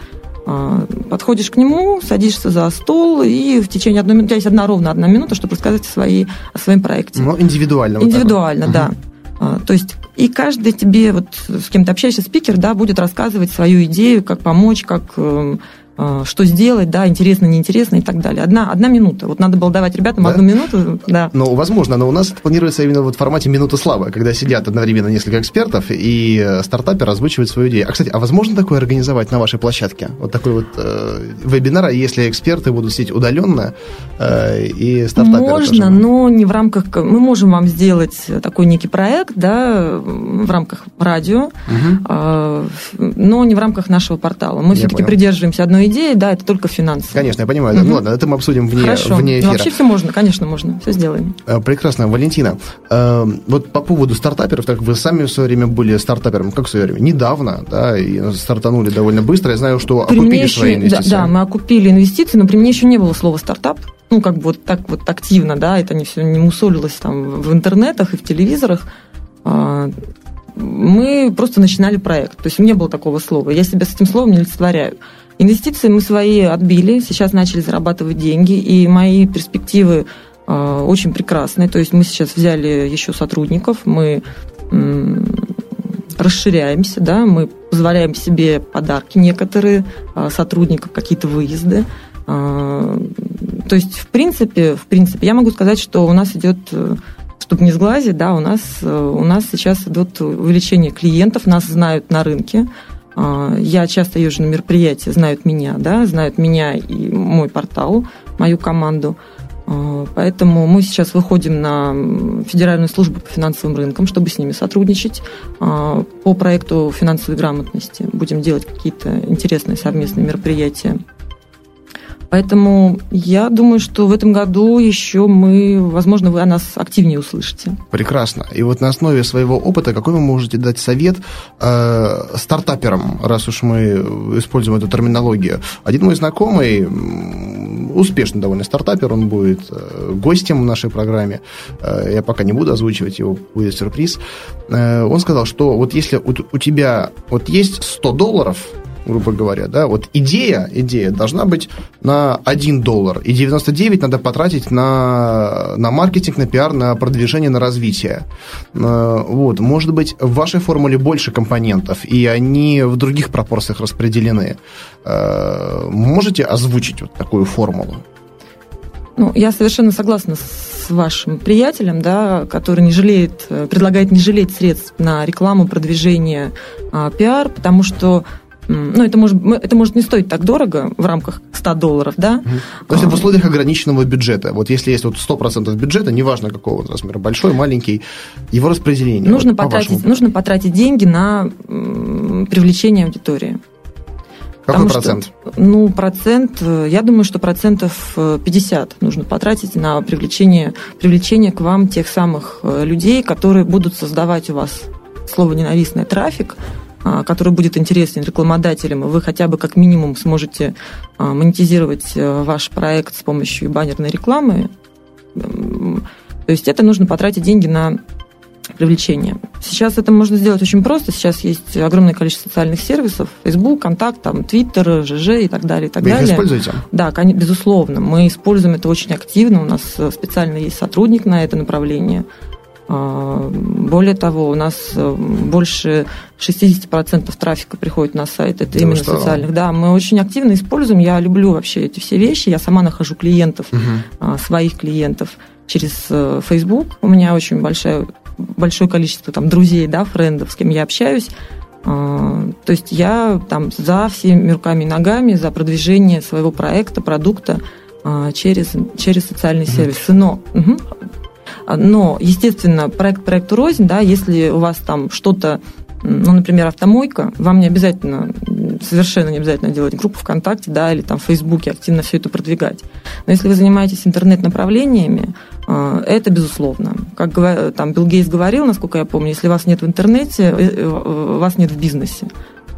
А, подходишь к нему, садишься за стол, и в течение одной минуты, у тебя есть одна ровно одна минута, чтобы рассказать о, своей, о своем проекте. Ну, индивидуально. Индивидуально, вот да. Угу. То есть и каждый тебе, вот с кем то общаешься, спикер, да, будет рассказывать свою идею, как помочь, как эм, что сделать, да, интересно, неинтересно и так далее. Одна, одна минута. Вот надо было давать ребятам да? одну минуту, да. Ну, возможно, но у нас это планируется именно вот в формате минуты славы, когда сидят одновременно несколько экспертов, и э, стартапер озвучивает свою идею. А, кстати, а возможно такое организовать на вашей площадке? Вот такой вот э, вебинар, если эксперты будут сидеть удаленно, э, и стартаперы Можно, тоже. но не в рамках... Мы можем вам сделать такой некий проект, да, в рамках радио, угу. э, но не в рамках нашего портала. Мы все-таки придерживаемся одной идеи, да, это только финансы. Конечно, я понимаю. Угу. Ну ладно, это мы обсудим вне, Хорошо. вне эфира. Ну, вообще все можно, конечно, можно. Все сделаем. Э, прекрасно. Валентина, э, вот по поводу стартаперов, так вы сами в свое время были стартапером, как в свое время? Недавно, да, и стартанули довольно быстро. Я знаю, что при окупили еще, свои инвестиции. Да, да, мы окупили инвестиции, но при мне еще не было слова стартап. Ну, как бы вот так вот активно, да, это не все не мусолилось там в интернетах и в телевизорах а, мы просто начинали проект. То есть не было такого слова. Я себя с этим словом не олицетворяю. Инвестиции мы свои отбили, сейчас начали зарабатывать деньги, и мои перспективы э, очень прекрасные. То есть мы сейчас взяли еще сотрудников, мы э, расширяемся, да, мы позволяем себе подарки некоторые э, сотрудникам, какие-то выезды. Э, то есть, в принципе, в принципе, я могу сказать, что у нас идет чтобы не сглазить, да, у нас, у нас сейчас идет увеличение клиентов, нас знают на рынке, я часто езжу на мероприятия, знают меня, да, знают меня и мой портал, мою команду. А, поэтому мы сейчас выходим на Федеральную службу по финансовым рынкам, чтобы с ними сотрудничать. А, по проекту финансовой грамотности будем делать какие-то интересные совместные мероприятия. Поэтому я думаю, что в этом году еще мы, возможно, вы о нас активнее услышите. Прекрасно. И вот на основе своего опыта какой вы можете дать совет э, стартаперам, раз уж мы используем эту терминологию? Один мой знакомый, успешный довольно стартапер, он будет э, гостем в нашей программе. Э, я пока не буду озвучивать его, будет сюрприз. Э, он сказал, что вот если у, тебя вот есть 100 долларов, грубо говоря, да, вот идея, идея должна быть на 1 доллар, и 99 надо потратить на, на маркетинг, на пиар, на продвижение, на развитие. Э, вот, может быть, в вашей формуле больше компонентов, и они в других пропорциях распределены. Э, можете озвучить вот такую формулу? Ну, я совершенно согласна с вашим приятелем, да, который не жалеет, э, предлагает не жалеть средств на рекламу, продвижение, а, пиар, потому что ну, это может, это может не стоить так дорого в рамках 100 долларов, да? То есть в условиях ограниченного бюджета, вот если есть вот 100% бюджета, неважно какого размера, большой, маленький, его распределение. Нужно, вот, потратить, нужно потратить деньги на привлечение аудитории. Какой Потому процент? Что, ну, процент, э, я думаю, что процентов 50 э, нужно потратить на привлечение, привлечение к вам тех самых э, людей, которые будут создавать у вас слово ненавистное трафик, а, который будет интересен рекламодателям, вы хотя бы как минимум сможете а, монетизировать ваш проект с помощью баннерной рекламы. То есть это нужно потратить деньги на привлечения. Сейчас это можно сделать очень просто. Сейчас есть огромное количество социальных сервисов. Facebook, Контакт, там, Twitter, ЖЖ и так далее. И так Вы далее. их используете? Да, безусловно. Мы используем это очень активно. У нас э, специально есть сотрудник на это направление. А, более того, у нас э, больше 60% трафика приходит на сайт, это да именно что? социальных. Да, мы очень активно используем. Я люблю вообще эти все вещи. Я сама нахожу клиентов, угу. своих клиентов через э, Facebook. У меня очень большая большое количество там друзей, да, френдов, с кем я общаюсь. А, то есть я там за всеми руками и ногами, за продвижение своего проекта, продукта через, через социальные сервисы. Но, угу, но, естественно, проект проекту рознь, да, если у вас там что-то ну, например, автомойка, вам не обязательно, совершенно не обязательно делать группу ВКонтакте, да, или там в Фейсбуке активно все это продвигать. Но если вы занимаетесь интернет-направлениями, э, это безусловно. Как там Билл Гейтс говорил, насколько я помню, если вас нет в интернете, э, э, вас нет в бизнесе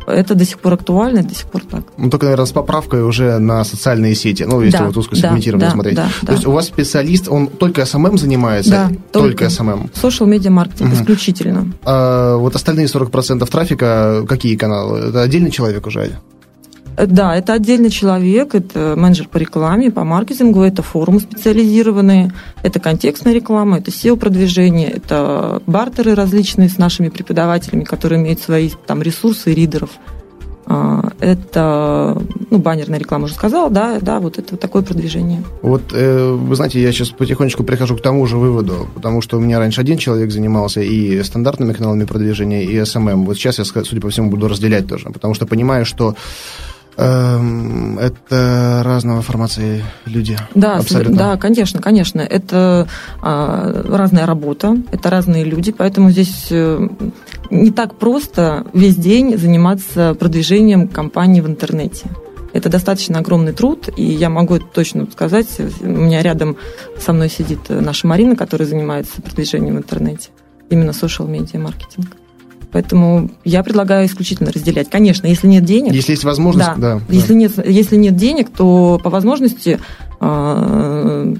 это до сих пор актуально, до сих пор так. Ну, только, наверное, с поправкой уже на социальные сети, ну, если да, вот узкосегментированно да, смотреть. Да, То да. есть у вас специалист, он только SMM занимается? Да, только, только SMM. Social media маркетинг угу. исключительно. А вот остальные 40% трафика, какие каналы? Это отдельный человек уже? Да, это отдельный человек, это менеджер по рекламе, по маркетингу, это форумы специализированные, это контекстная реклама, это SEO-продвижение, это бартеры различные с нашими преподавателями, которые имеют свои там, ресурсы ридеров. А, это, ну, баннерная реклама уже сказала, да, да, вот это вот такое продвижение. Вот, э, вы знаете, я сейчас потихонечку прихожу к тому же выводу, потому что у меня раньше один человек занимался и стандартными каналами продвижения, и SMM. Вот сейчас я, судя по всему, буду разделять тоже, потому что понимаю, что Эм, это разного формации люди. Да, абсолютно. Да, конечно, конечно. Это а, разная работа, это разные люди, поэтому здесь э, не так просто весь день заниматься продвижением компании в интернете. Это достаточно огромный труд, и я могу это точно сказать. У меня рядом со мной сидит наша Марина, которая занимается продвижением в интернете. Именно social media маркетинг. Поэтому я предлагаю исключительно разделять. Конечно, если нет денег... Если есть возможность, да. да если, да. Нет, если нет денег, то по возможности э,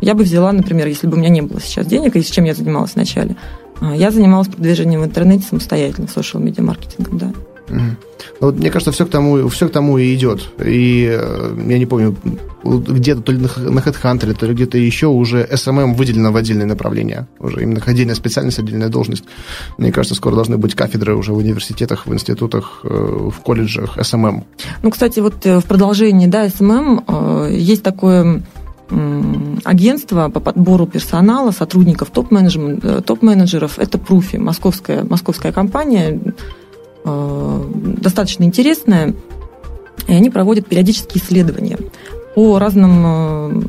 я бы взяла, например, если бы у меня не было сейчас денег, и с чем я занималась вначале, э, я занималась продвижением в интернете самостоятельно, social-медиа маркетингом, да. Ну, вот, мне кажется, все к тому, все к тому и идет. И э, я не помню, где-то то ли на HeadHunter, то ли где-то еще уже SMM выделено в отдельное направление. Уже именно отдельная специальность, отдельная должность. Мне кажется, скоро должны быть кафедры уже в университетах, в институтах, э, в колледжах SMM. Ну, кстати, вот э, в продолжении, да, SMM есть такое агентство по подбору персонала, сотрудников, топ-менеджеров. Это Пруфи, московская, московская компания, достаточно интересная, и они проводят периодические исследования по разным, э,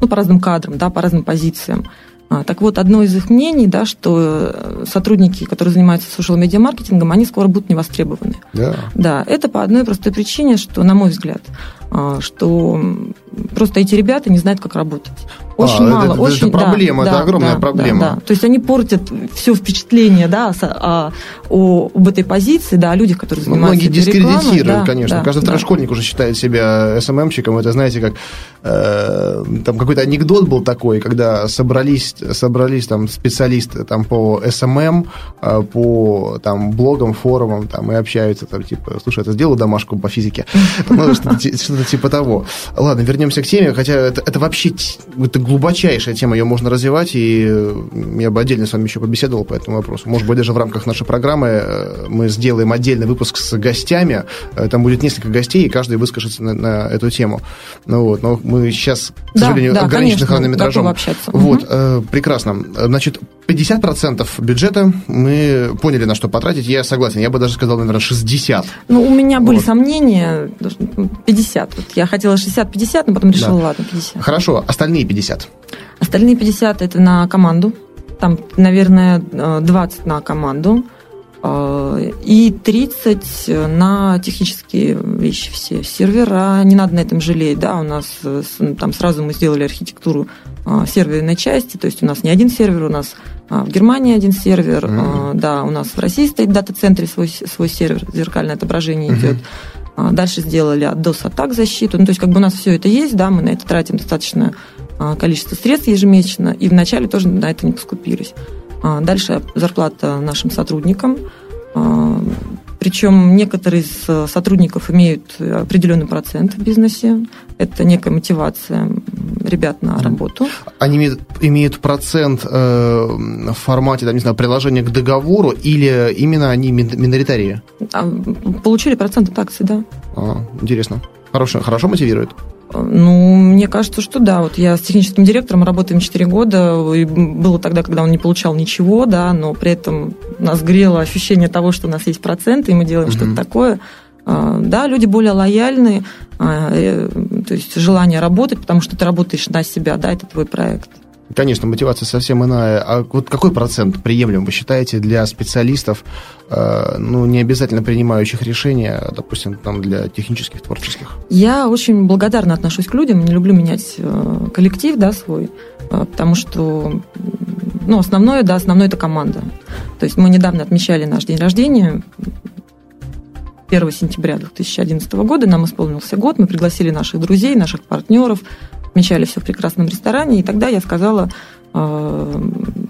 ну, по разным кадрам, да, по разным позициям. А, так вот, одно из их мнений, да, что э, сотрудники, которые занимаются social медиа маркетингом, они скоро будут не востребованы. Да. Да, это по одной простой причине, что, на мой взгляд, что просто эти ребята не знают, как работать. Очень А, мало. это- это очень, да, проблема, это да, огромная да, проблема. Да, да. То есть они портят все впечатление да, с- а, о, об этой позиции, да, о людях, которые Ну, занимаются Многие этой рекламой. дискредитируют, Да, конечно. да, Каждый да. школьник уже считает себя SMM щиком. Это, знаете, как э, там какой-то анекдот был такой, когда собрались, собрались там специалисты там, по SMM, э, по там, блогам, форумам, там, и общаются, там, типа, слушай, ты сделал домашку по физике. Ну, что-то что-то типа того. Ладно, вернемся к теме, хотя это, это вообще это глубочайшая тема, ее можно развивать, и я бы отдельно с вами еще побеседовал по этому вопросу. Может быть, даже в рамках нашей программы э, мы сделаем отдельный выпуск с гостями, Э, там будет несколько гостей, и каждый выскажется на, на эту тему. Ну вот, но мы сейчас, к Да, сожалению, да, ограничены конечно, хронометражом. общаться. Вот, Мгм. э, прекрасно. Значит, 50% бюджета мы поняли, на что потратить. Я согласен. Я бы даже сказал, наверное, 60. Ну, у меня были Вот. сомнения, даже, ну, 50. Вот я хотела 60-50, но потом решила, Да. ладно, 50. Хорошо, остальные 50. Остальные 50 это на команду. Там, наверное, э, 20 на команду. Э, И 30 на технические вещи все. Сервера, не надо на этом жалеть, да, у нас э, с- там сразу мы сделали архитектуру э, серверной части, то есть у нас не один сервер, у нас в Германии один сервер, э, да, у нас в России стоит в дата-центре свой, свой сервер, зеркальное отображение Мгм. идет. Дальше сделали от DOS-атак защиту. Ну, то есть, как бы у нас все это есть, да, мы на это тратим достаточно а, количество средств ежемесячно, и вначале тоже на это не поскупились. А, Дальше зарплата нашим сотрудникам. А, Причем некоторые из э, сотрудников имеют определенный процент в бизнесе. Это некая мотивация ребят на работу. Они имеют, имеют процент э, в формате, там, не знаю, приложения к договору, или именно они мин- миноритарии? А, Получили процент от акций, да. А, интересно. Хорошо, хорошо мотивирует? Ну, мне кажется, что да. Вот я с техническим директором работаем 4 года, и было тогда, когда он не получал ничего, да, но при этом нас грело ощущение того, что у нас есть проценты, и мы делаем Мгм. что-то такое. А, Да, люди более лояльны, а, э, то есть желание работать, потому что ты работаешь на себя, да, это твой проект. Конечно, мотивация совсем иная. А вот какой процент приемлем, вы считаете, для специалистов, э, ну, не обязательно принимающих решения, а, допустим, там, для технических, творческих? Я очень благодарна отношусь к людям, не люблю менять э, коллектив, да, свой, э, потому что, ну, основное, да, основное это команда. То есть мы недавно отмечали наш день рождения, 1 сентября 2011 года, нам исполнился год, мы пригласили наших друзей, наших партнеров, отмечали все в прекрасном ресторане, и тогда я сказала, э,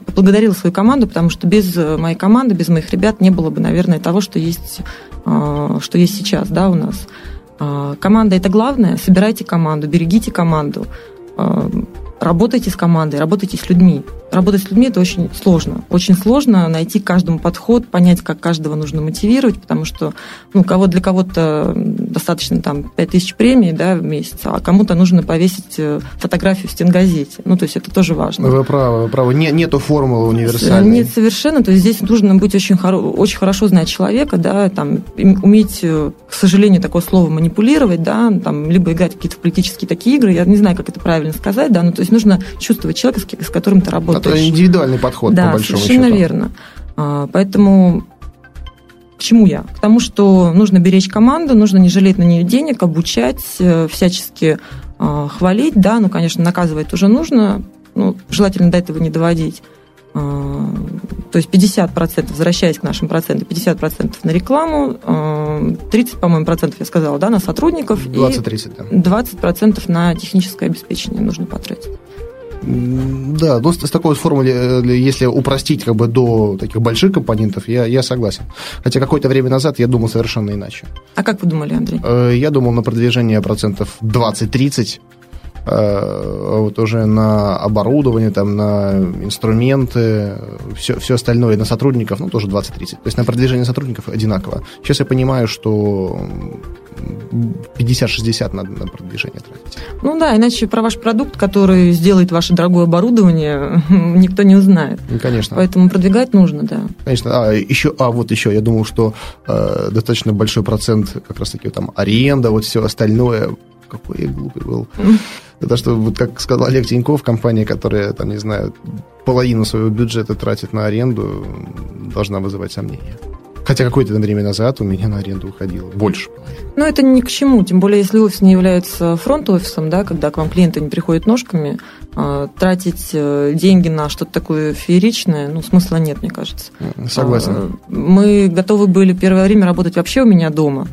поблагодарила свою команду, потому что без э, моей команды, без моих ребят не было бы, наверное, того, что есть, э, что есть сейчас, да, у нас. Команда это главное. Собирайте команду, берегите команду, работайте с командой, работайте с людьми. Работать с людьми это очень сложно. Очень сложно найти каждому подход, понять, как каждого нужно мотивировать, потому что ну, кого для кого-то достаточно там 5000 премий да, в месяц, а кому-то нужно повесить э, фотографию в стенгазете. Ну, то есть это тоже важно. Вы правы, вы правы. Не, нету формулы универсальной. Нет, совершенно. То есть здесь нужно быть очень, хоро- очень хорошо знать человека, да, там, уметь, э, к сожалению, такое слово манипулировать, да, там, либо играть в какие-то политические такие игры. Я не знаю, как это правильно сказать, да, но то есть нужно чувствовать человека, с, которым ты работаешь. Это индивидуальный подход, да, по большому совершенно счету. верно. А, Поэтому к чему я? К тому, что нужно беречь команду, нужно не жалеть на нее денег, обучать, э, всячески а, хвалить, да, ну, конечно, наказывать тоже нужно, ну, желательно до этого не доводить. А, То есть 50%, возвращаясь к нашим процентам, 50% на рекламу, а, 30, по-моему, процентов, я сказала, да, на сотрудников, 20-30, да. и 20% на техническое обеспечение нужно потратить. Да, ну, с, такой вот формулой, э, если упростить как бы до таких больших компонентов, я, я согласен. Хотя какое-то время назад я думал совершенно иначе. А как вы думали, Андрей? Э, Я думал на продвижение процентов 20-30, э, вот уже на оборудование, там, на инструменты, все, все остальное, на сотрудников, ну, тоже 20-30. То есть на продвижение сотрудников одинаково. Сейчас я понимаю, что м, 50-60 надо на продвижение тратить. Ну да, иначе про ваш продукт, который сделает ваше дорогое оборудование, никто не узнает. Ну, конечно. Поэтому продвигать нужно, да. Конечно, а еще, а вот еще, я думал, что э, достаточно большой процент как раз-таки там аренда, вот все остальное. Какой я глупый был. Это что, вот как сказал Олег Тиньков, компания, которая, там, не знаю, половину своего бюджета тратит на аренду, должна вызывать сомнения. Хотя какое-то время назад у меня на аренду уходило больше. Ну, это ни к чему, тем более, если офис не является фронт-офисом, да, когда к вам клиенты не приходят ножками, а, тратить э, деньги на что-то такое фееричное, ну, смысла нет, мне кажется. Согласен. А, мы готовы были первое время работать вообще у меня дома,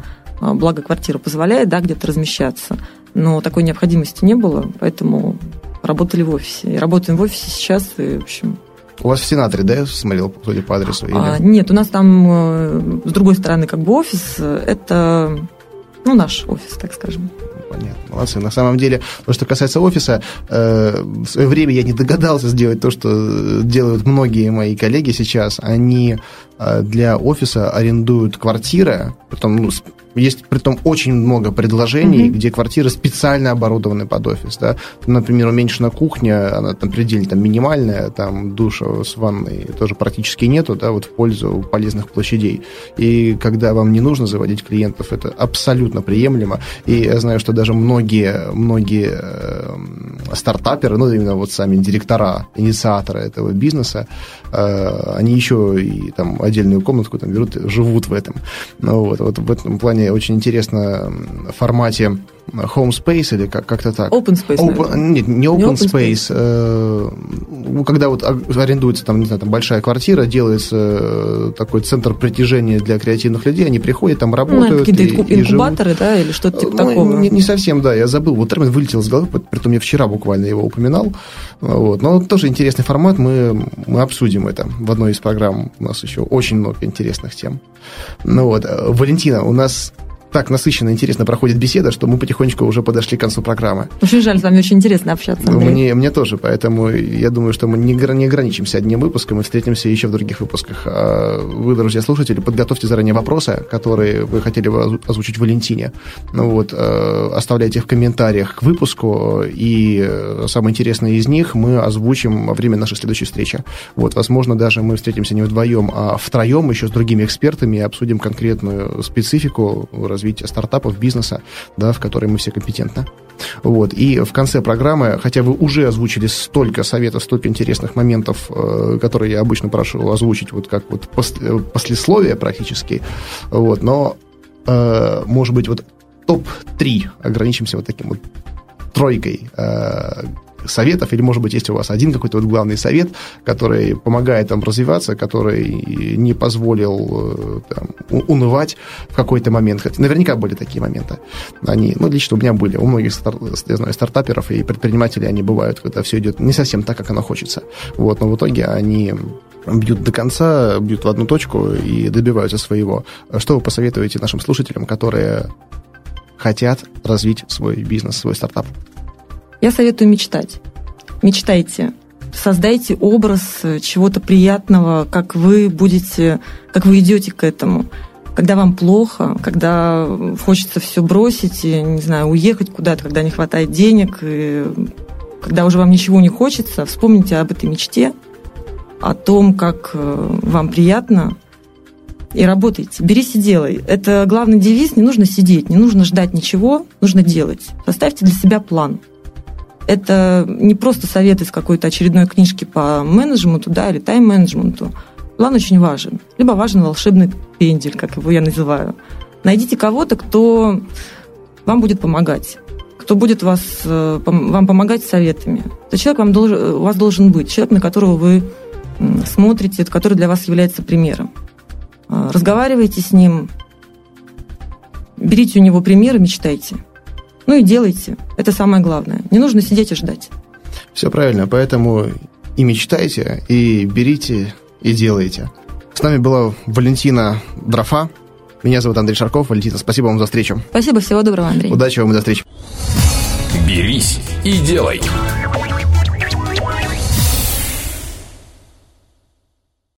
благо квартира позволяет, да, где-то размещаться, но такой необходимости не было, поэтому работали в офисе. И работаем в офисе сейчас, и, в общем, у вас в сенаторе, да, я смотрел, судя по адресу? Или... А, нет, у нас там э, с другой стороны как бы офис. Это, ну, наш офис, так скажем понятно. Молодцы. На самом деле, то, что касается офиса, э, в свое время я не догадался сделать то, что делают многие мои коллеги сейчас. Они э, для офиса арендуют квартиры, потом ну, есть при том очень много предложений, mm-hmm. где квартиры специально оборудованы под офис. Да? Например, уменьшена кухня, она там предельно там, минимальная, там душа с ванной тоже практически нету, да, вот в пользу полезных площадей. И когда вам не нужно заводить клиентов, это абсолютно приемлемо. И я знаю, что даже многие, многие э, стартаперы, ну, именно вот сами директора, инициаторы этого бизнеса, э, они еще и там отдельную комнатку там берут, живут в этом. Ну, вот, вот в этом плане очень интересно в формате Home Space или как- как-то так? Open Space, open, Нет, не Open, не open Space. space. Э, ну, когда вот арендуется там, не знаю, там большая квартира, делается э, такой центр притяжения для креативных людей, они приходят, там работают. Ну, какие-то и, инкубаторы, и да, или что-то типа ну, такого? Не, не совсем, да, я забыл. Вот термин вылетел из головы, притом я вчера буквально его упоминал. Вот. Но тоже интересный формат, мы, мы обсудим это в одной из программ. У нас еще очень много интересных тем. Ну вот, Валентина, у нас так насыщенно интересно проходит беседа, что мы потихонечку уже подошли к концу программы. Очень жаль, с вами очень интересно общаться. Андрей. Мне, мне тоже, поэтому я думаю, что мы не, не ограничимся одним выпуском, мы встретимся еще в других выпусках. А вы, друзья слушатели, подготовьте заранее вопросы, которые вы хотели бы озвучить Валентине. Ну вот, э, оставляйте в комментариях к выпуску, и э, самое интересное из них мы озвучим во время нашей следующей встречи. Вот, возможно, даже мы встретимся не вдвоем, а втроем еще с другими экспертами и обсудим конкретную специфику развития развития стартапов, бизнеса, да, в которой мы все компетентны. Вот. И в конце программы, хотя вы уже озвучили столько советов, столько интересных моментов, э, которые я обычно прошу озвучить, вот как вот после, послесловие практически, вот, но, э, может быть, вот топ-3 ограничимся вот таким вот тройкой э, советов, или, может быть, есть у вас один какой-то вот главный совет, который помогает вам развиваться, который не позволил э, там, унывать в какой-то момент. Наверняка были такие моменты. Они, ну, лично у меня были. У многих, я знаю, стартаперов и предпринимателей они бывают, когда все идет не совсем так, как оно хочется. Вот, но в итоге они бьют до конца, бьют в одну точку и добиваются своего. Что вы посоветуете нашим слушателям, которые хотят развить свой бизнес, свой стартап? Я советую мечтать. Мечтайте. Создайте образ чего-то приятного, как вы будете, как вы идете к этому. Когда вам плохо, когда хочется все бросить, и, не знаю, уехать куда-то, когда не хватает денег, и когда уже вам ничего не хочется, вспомните об этой мечте, о том, как э, вам приятно, и работайте. Берись и делай. Это главный девиз. Не нужно сидеть, не нужно ждать ничего, нужно делать. Составьте для себя план – это не просто совет из какой-то очередной книжки по менеджменту, да, или тайм-менеджменту. План очень важен. Либо важен волшебный пендель, как его я называю. Найдите кого-то, кто вам будет помогать, кто будет вас, э, вам помогать советами. Это человек вам должен, у вас должен быть, человек, на которого вы смотрите, который для вас является примером. А, разговаривайте с ним, берите у него примеры, мечтайте. Ну и делайте. Это самое главное. Не нужно сидеть и ждать. Все правильно. Поэтому и мечтайте, и берите, и делайте. С нами была Валентина Дрофа. Меня зовут Андрей Шарков. Валентина, спасибо вам за встречу. Спасибо, всего доброго, Андрей. Удачи вам и до встречи. Берись и делай.